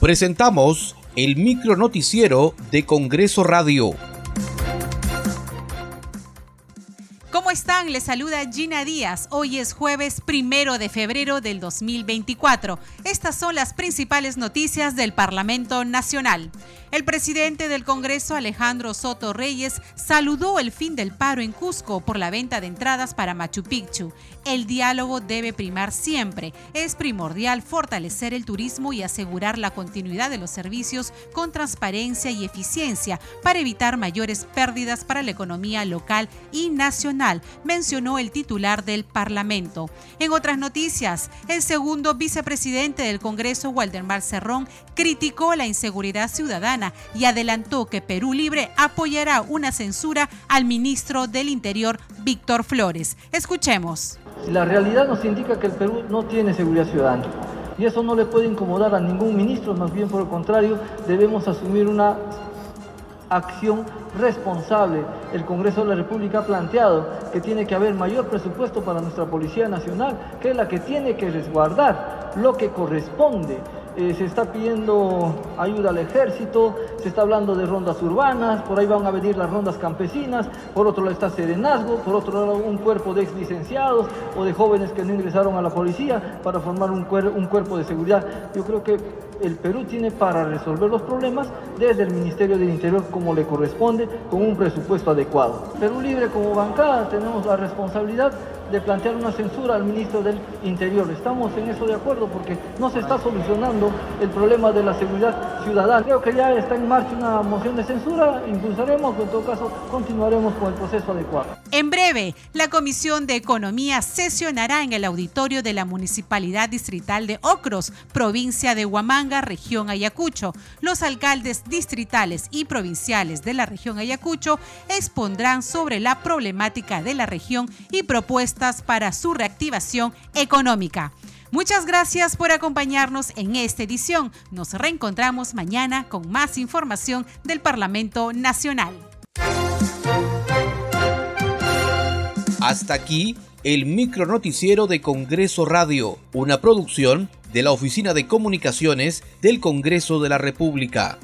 Presentamos el micro noticiero de Congreso Radio. ¿Cómo están? Les saluda Gina Díaz. Hoy es jueves primero de febrero del 2024. Estas son las principales noticias del Parlamento Nacional. El presidente del Congreso, Alejandro Soto Reyes, saludó el fin del paro en Cusco por la venta de entradas para Machu Picchu. El diálogo debe primar siempre. Es primordial fortalecer el turismo y asegurar la continuidad de los servicios con transparencia y eficiencia para evitar mayores pérdidas para la economía local y nacional, mencionó el titular del Parlamento. En otras noticias, el segundo vicepresidente del Congreso, Waldemar Cerrón, criticó la inseguridad ciudadana y adelantó que Perú Libre apoyará una censura al ministro del Interior, Víctor Flores. Escuchemos. La realidad nos indica que el Perú no tiene seguridad ciudadana. Y eso no le puede incomodar a ningún ministro, más bien por el contrario, debemos asumir una acción responsable. El Congreso de la República ha planteado que tiene que haber mayor presupuesto para nuestra Policía Nacional, que es la que tiene que resguardar lo que corresponde eh, se está pidiendo ayuda al ejército, se está hablando de rondas urbanas, por ahí van a venir las rondas campesinas, por otro lado está Serenazgo, por otro lado un cuerpo de ex licenciados o de jóvenes que no ingresaron a la policía para formar un, un cuerpo de seguridad. Yo creo que el Perú tiene para resolver los problemas desde el Ministerio del Interior como le corresponde, con un presupuesto adecuado. Perú Libre como bancada tenemos la responsabilidad de plantear una censura al ministro del Interior. Estamos en eso de acuerdo porque no se está solucionando el problema de la seguridad ciudadana. Creo que ya está en marcha una moción de censura, impulsaremos, pero en todo caso continuaremos con el proceso adecuado. En breve, la Comisión de Economía sesionará en el auditorio de la Municipalidad Distrital de Ocros, provincia de Huamanga, región Ayacucho. Los alcaldes distritales y provinciales de la región Ayacucho expondrán sobre la problemática de la región y para su reactivación económica. Muchas gracias por acompañarnos en esta edición. Nos reencontramos mañana con más información del Parlamento Nacional. Hasta aquí el micro noticiero de Congreso Radio, una producción de la Oficina de Comunicaciones del Congreso de la República.